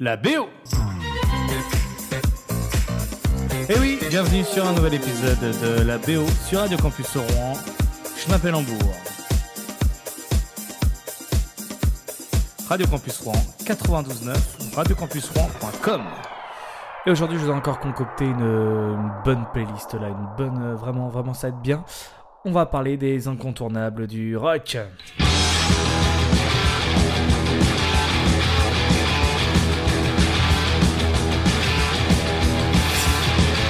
la BO. Et Eh oui, bienvenue sur un nouvel épisode de la BO sur Radio Campus Rouen. Je m'appelle Hambourg. Radio Campus Rouen 92.9, radiocampusrouen.com. Et aujourd'hui, je vous ai encore concocté une, une bonne playlist là, une bonne, euh, vraiment, vraiment, ça va être bien. On va parler des incontournables du rock.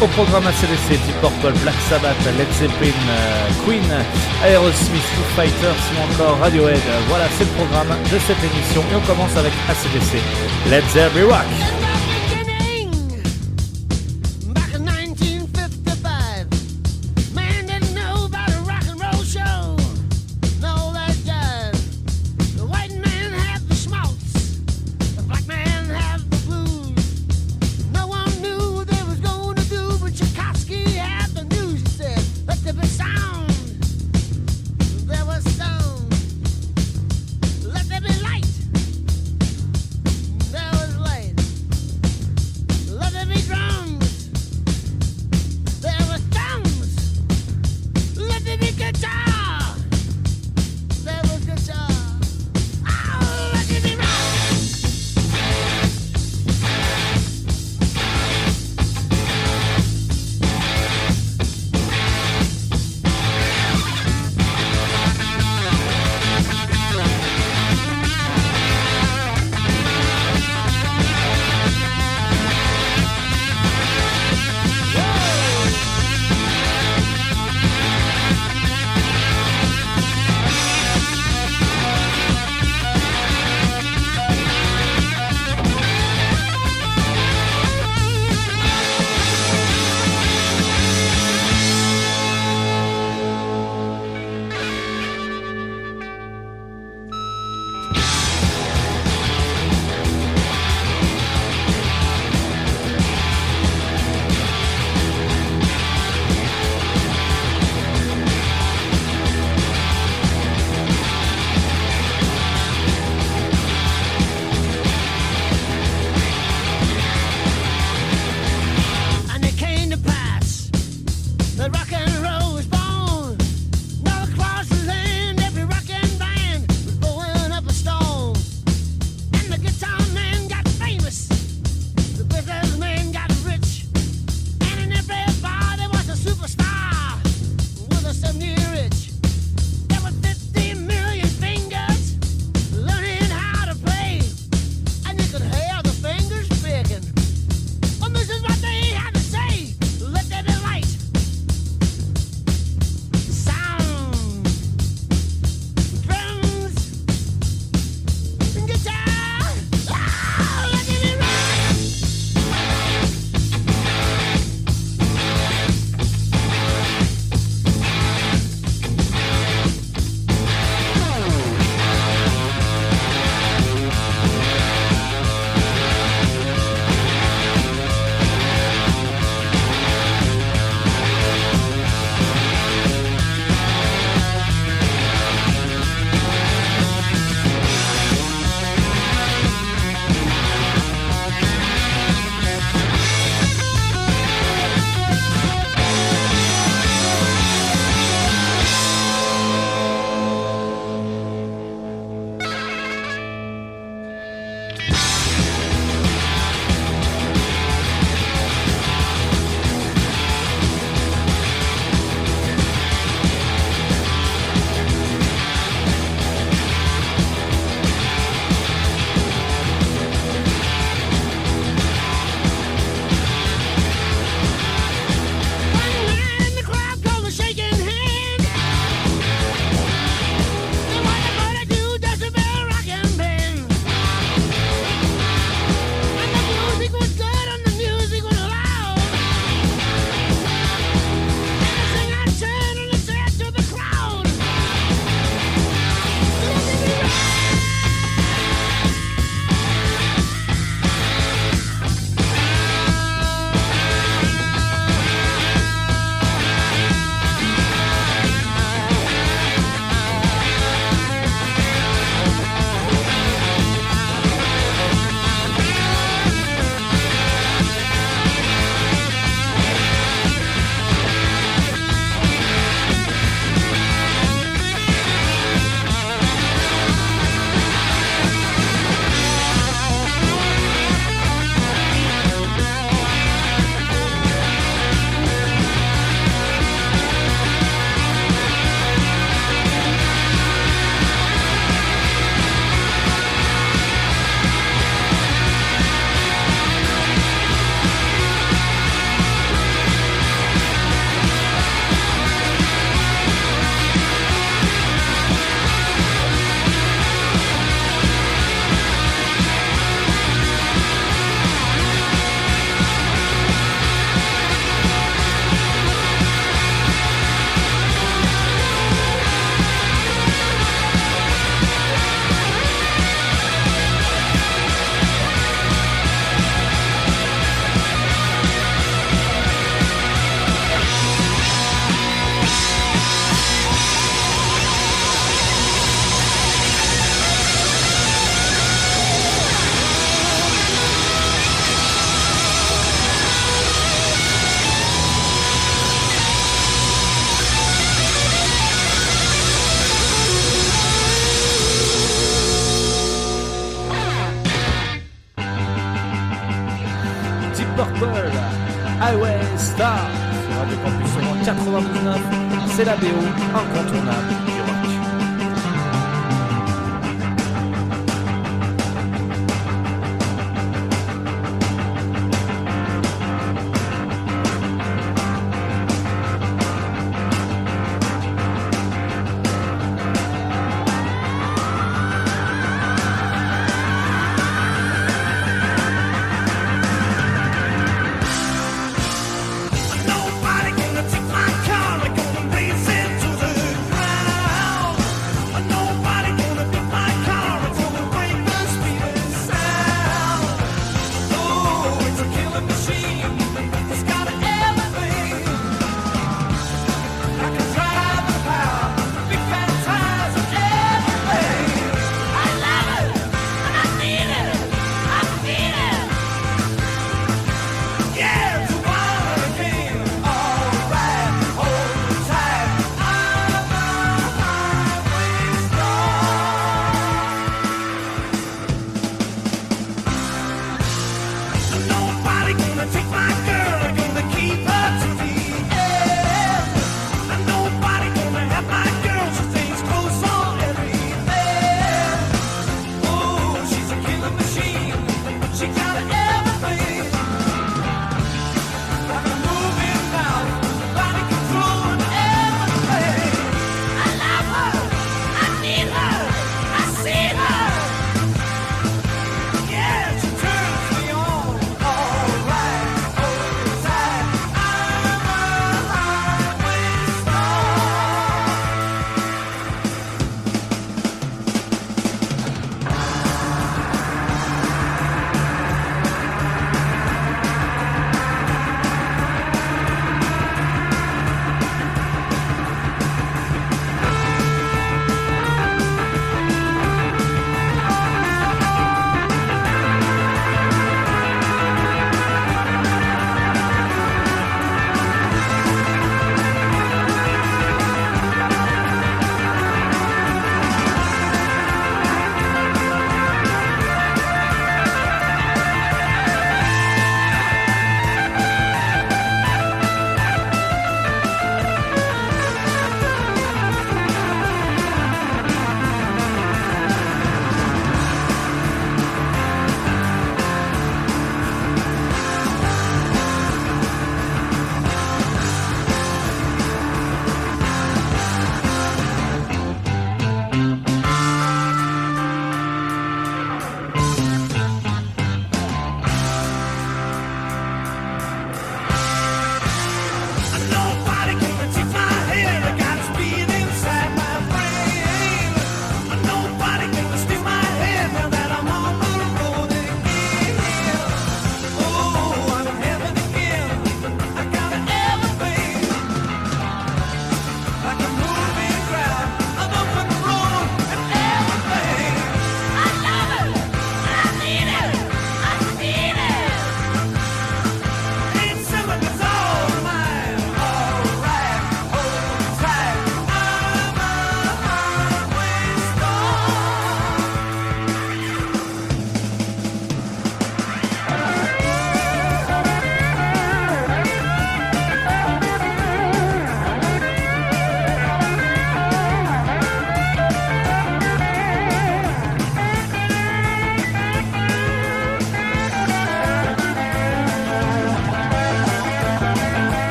Au programme ACDC, Deep Purple, Black Sabbath, Led Zeppelin, euh, Queen, Aerosmith, Foo Fighters ou encore Radiohead. Voilà, c'est le programme de cette émission et on commence avec ACDC. Let's There Be Rock.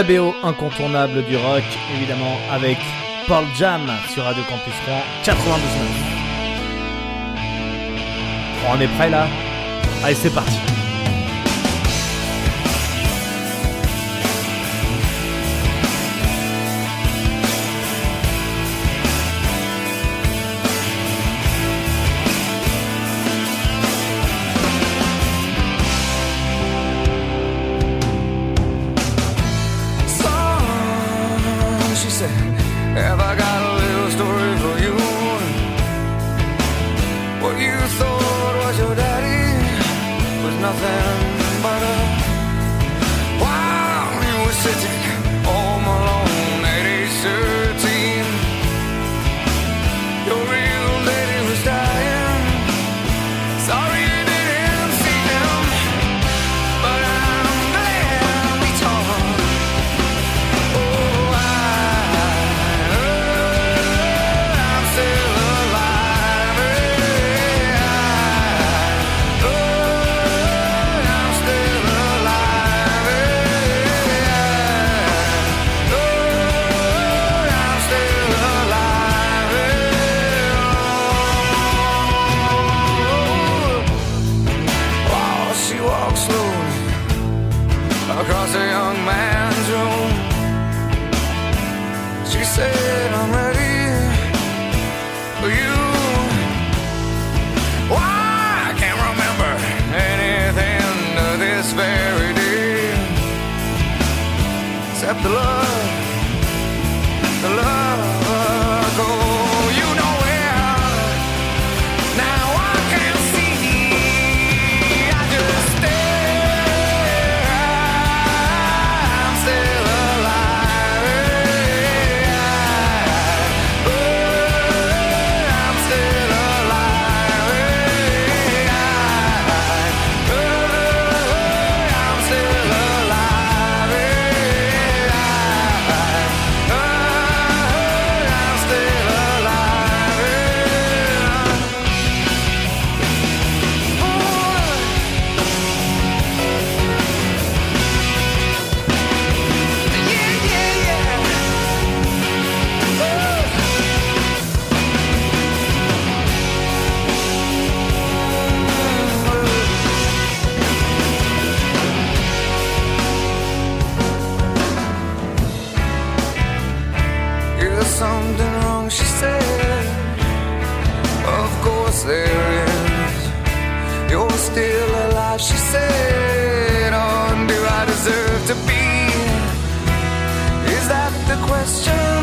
la BO incontournable du rock, évidemment, avec Paul Jam sur Radio Campus 3 99. On est prêt là? Allez, c'est parti something wrong, she said. Of course there is. You're still alive, she said. Oh, do I deserve to be? Is that the question?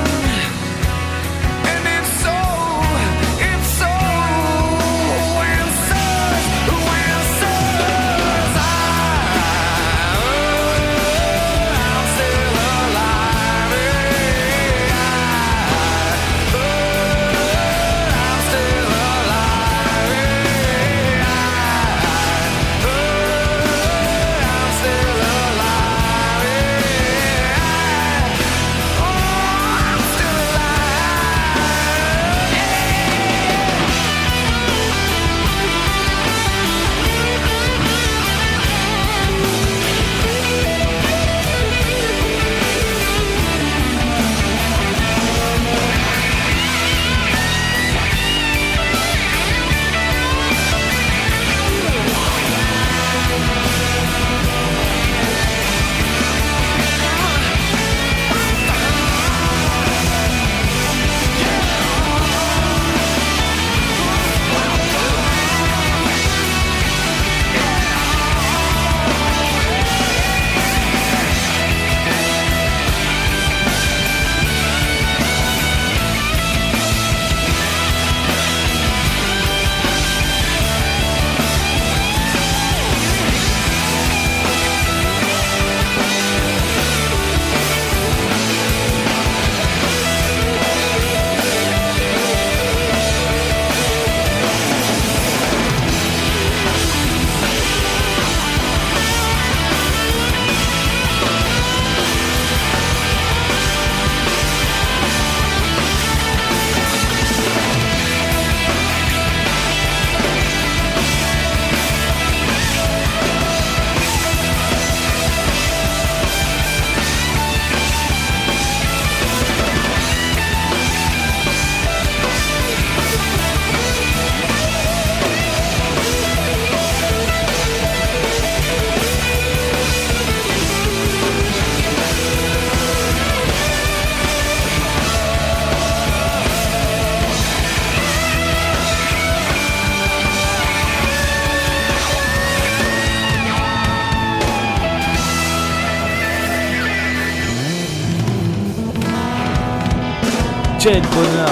Quel bonheur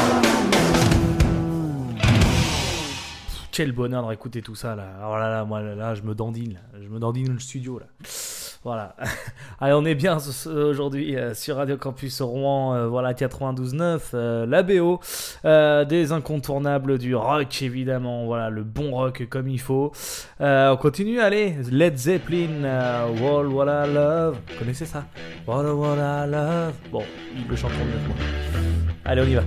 Quel bonheur de écouter tout ça là. Alors là, là, moi là, je me dandine, là. je me dandine le studio là. Voilà. Allez, on est bien aujourd'hui euh, sur Radio Campus Rouen, euh, voilà 92.9, euh, la BO, des incontournables du rock évidemment, voilà le bon rock comme il faut. On continue, allez, Led Zeppelin, Wall What I Love, vous connaissez ça? What What I Love. Bon, le chante mieux que moi. Allez, on y va.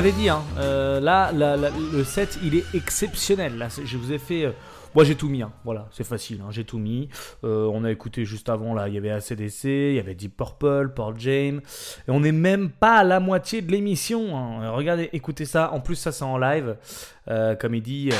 vous dit, hein, euh, là, le set, il est exceptionnel. Là, je vous ai fait... Euh, moi j'ai tout mis, hein. voilà, c'est facile, hein, j'ai tout mis. Euh, on a écouté juste avant, là, il y avait ACDC, il y avait Deep Purple, Paul James. Et on n'est même pas à la moitié de l'émission. Hein. Regardez, écoutez ça, en plus ça c'est en live. comme il dit...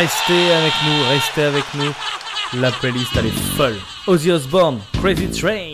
Restez avec nous, restez avec nous. La playlist, elle est folle. Ozzy Osbourne, Crazy Train.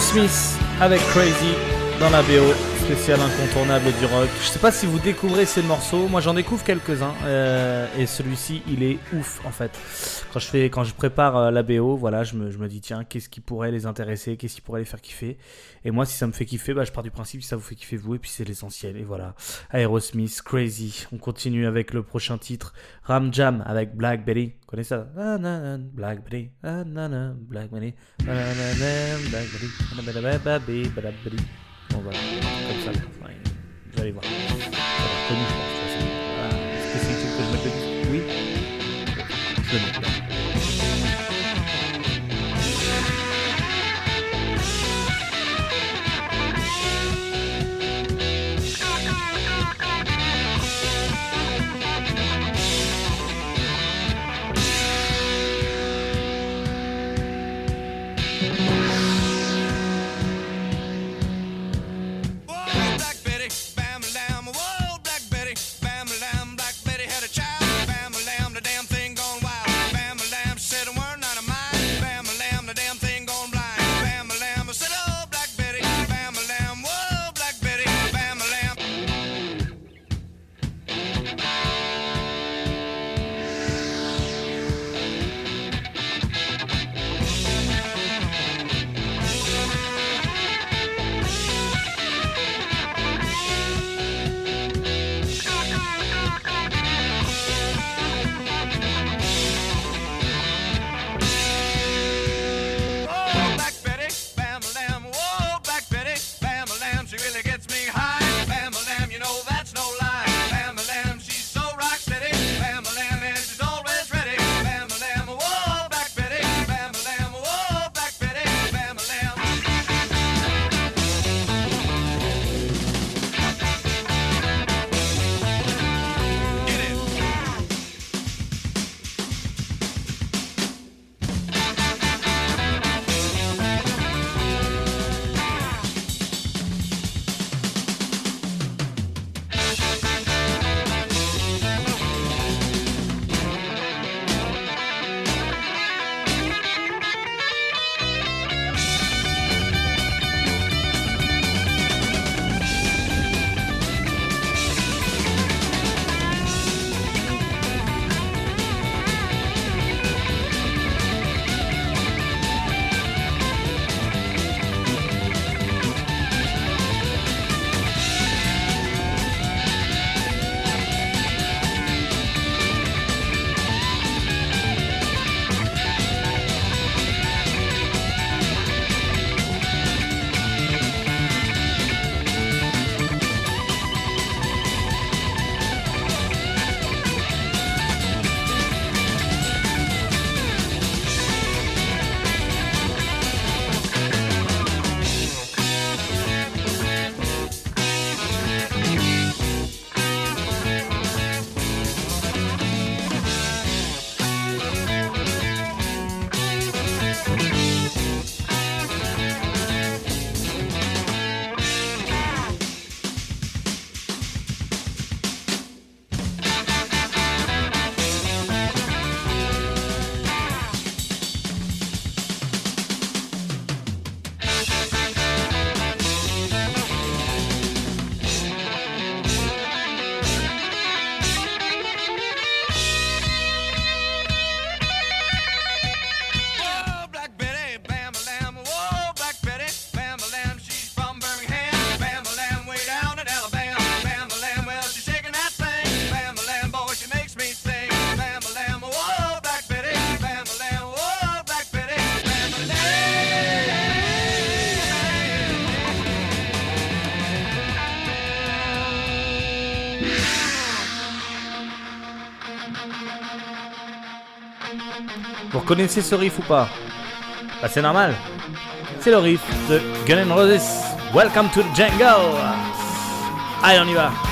Aerosmith avec Crazy dans la BO spécial incontournable du rock. Je sais pas si vous découvrez ces morceaux, moi j'en découvre quelques-uns euh, et celui-ci il est ouf en fait. Quand je prépare euh, la BO, voilà, je me, dis tiens qu'est-ce qui pourrait les intéresser, qu'est-ce qui pourrait les faire kiffer? Et moi si ça me fait kiffer, bah, je pars du principe que ça vous fait kiffer vous et puis c'est l'essentiel. Et voilà, Aerosmith, Crazy. On continue avec le prochain titre, Ram Jam avec Black Betty. Vous connaissez ça? Black Black Black ba, ba, ba, ba, ba. Bon voilà, comme ça. Enfin, vous allez voir. Vous avez reconnu, je pense. de toute façon. Voilà. Est-ce que c'est utile que je mette le disque Oui. Je le mets. Vous reconnaissez ce riff ou pas Bah c'est normal. C'est le riff de Gun N' Roses. Welcome to the jungle. Allez, on y va.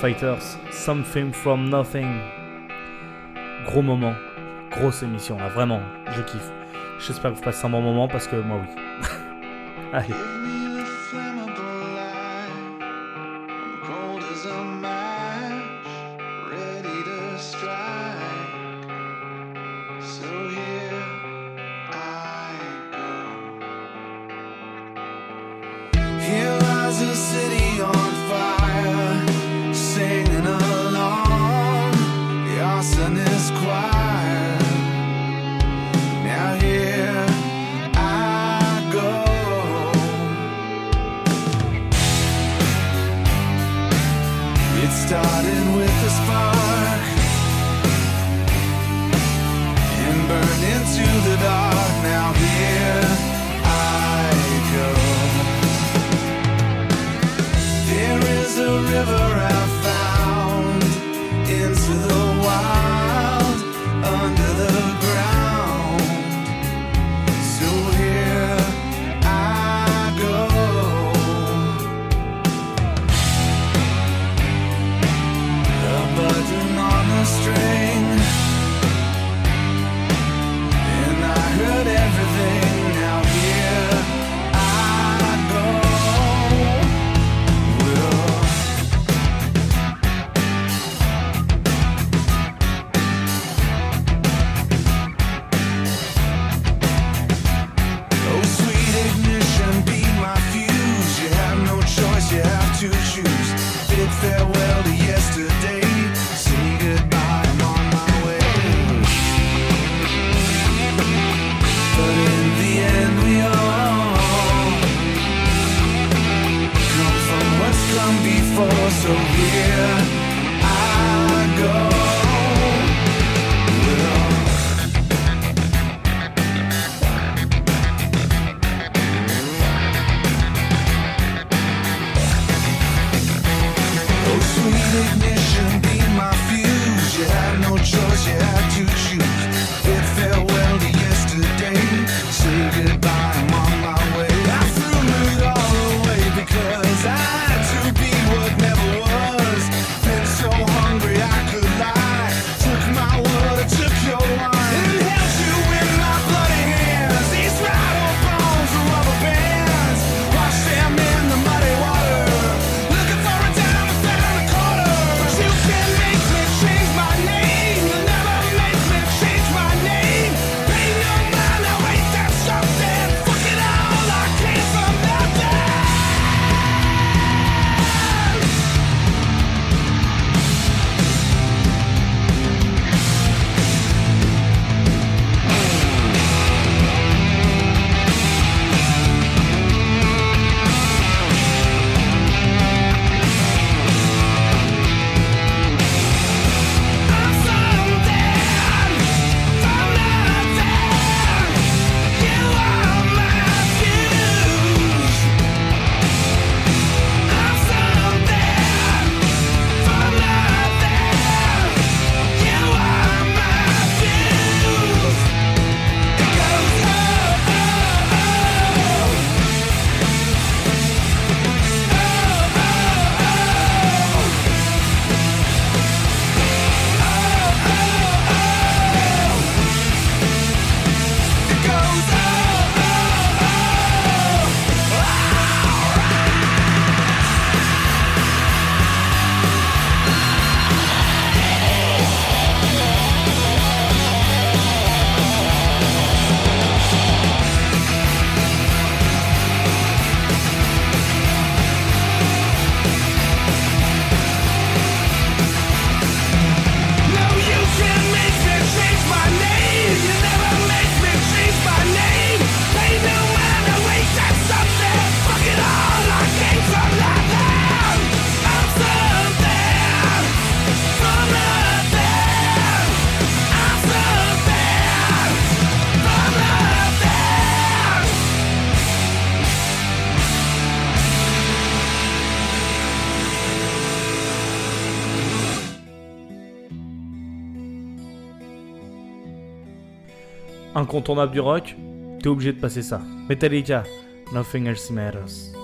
Fighters, Something From Nothing. Gros moment, grosse émission là, vraiment, je kiffe. J'espère que vous passez un bon moment parce que moi oui. Allez. incontournable du rock, t'es obligé de passer ça. Metallica, Nothing Else Matters.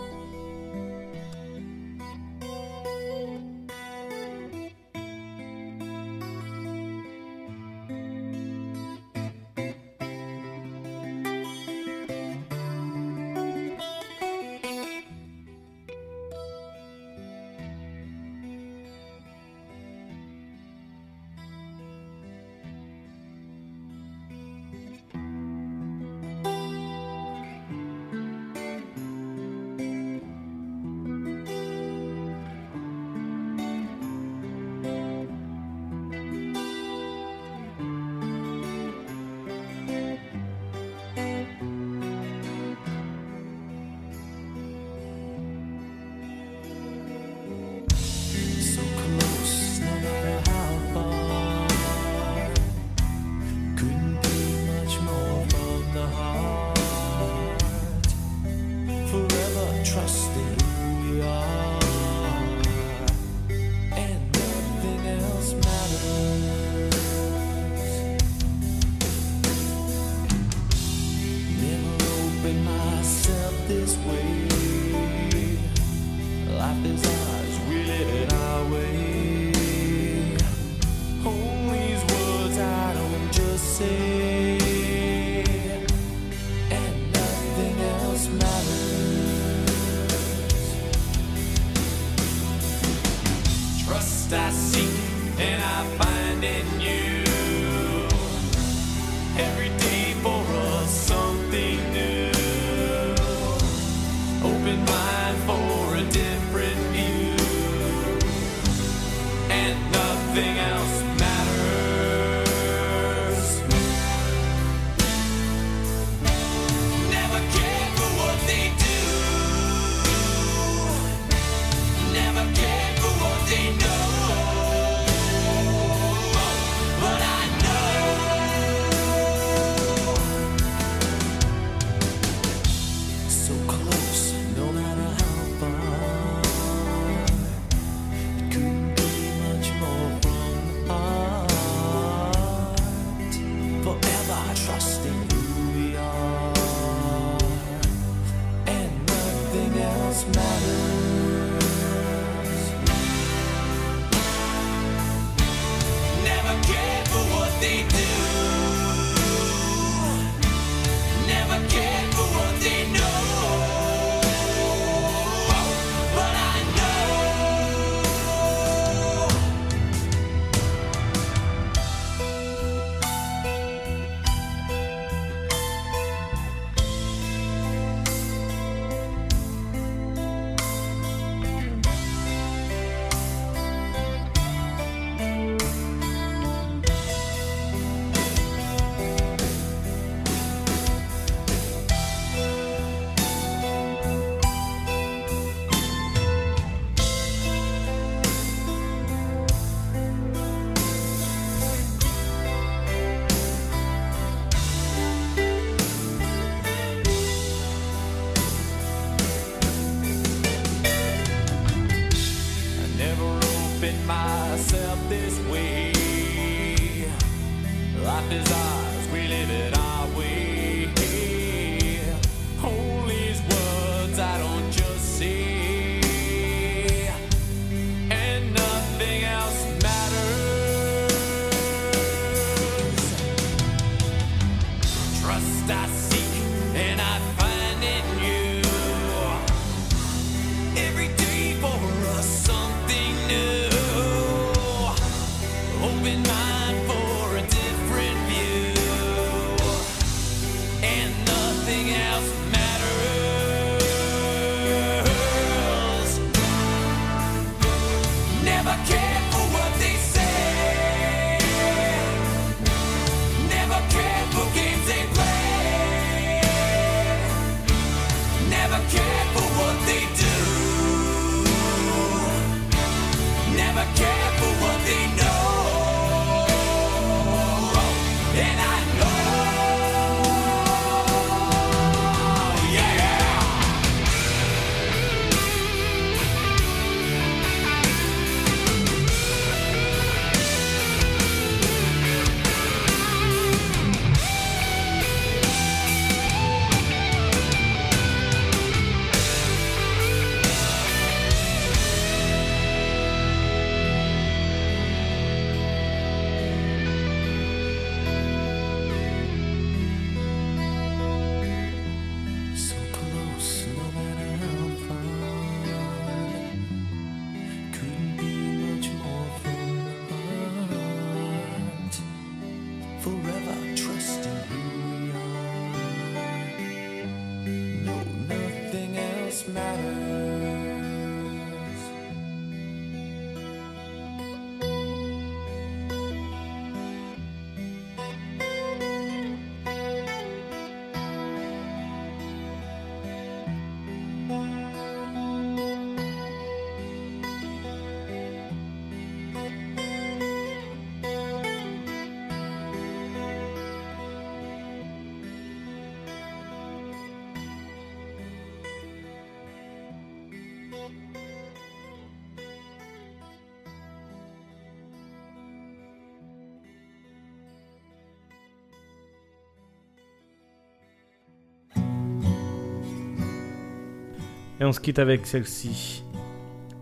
Et on se quitte avec celle-ci.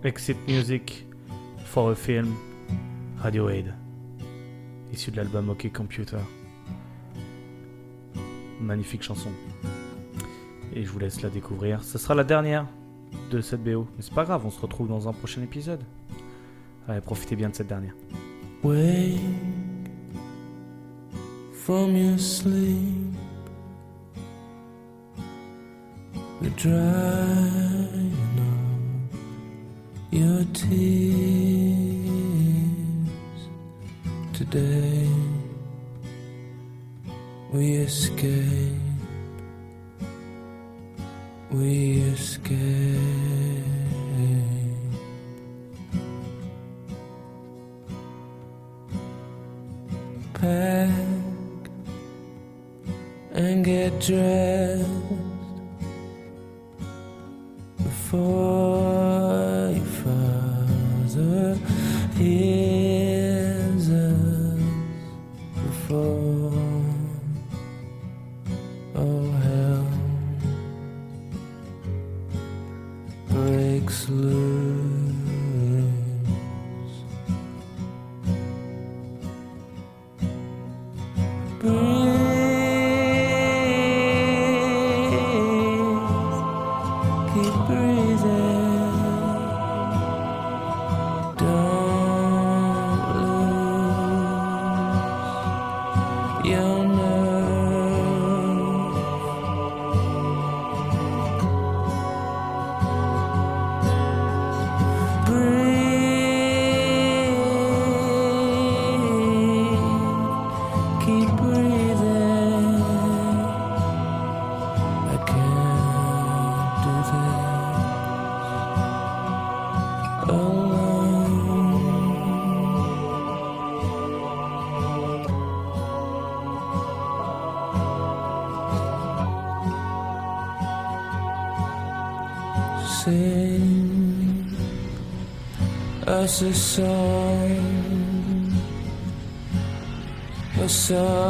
Exit Music for a Film Radiohead. Issu de l'album OK Computer. Magnifique chanson. Et je vous laisse la découvrir. Ce sera la dernière de cette BO. Mais c'est pas grave, on se retrouve dans un prochain épisode. Allez, profitez bien de cette dernière. Wake from your sleep. Drying of your tears today. We escape. We escape. pack and get dressed for a song, a song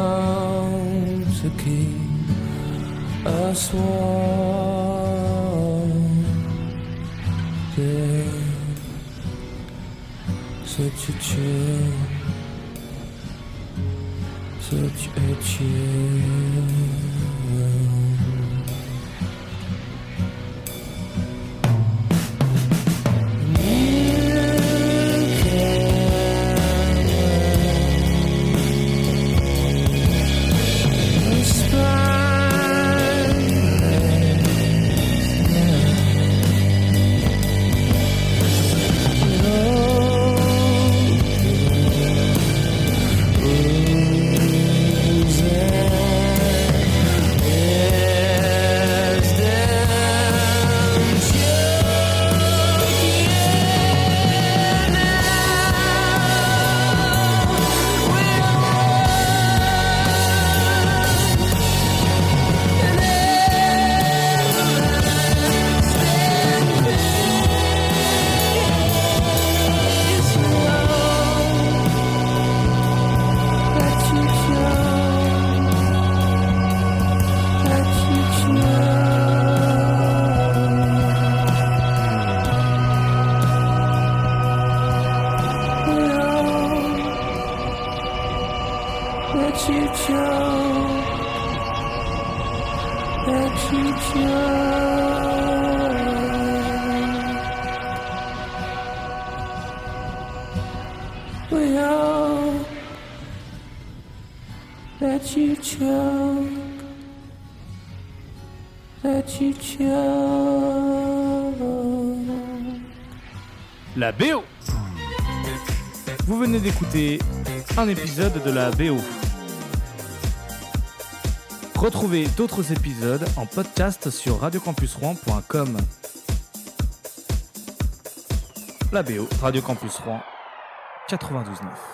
la BO. Retrouvez d'autres épisodes en podcast sur radiocampusrouen.com. La BO, Radio Campus Rouen 92.9.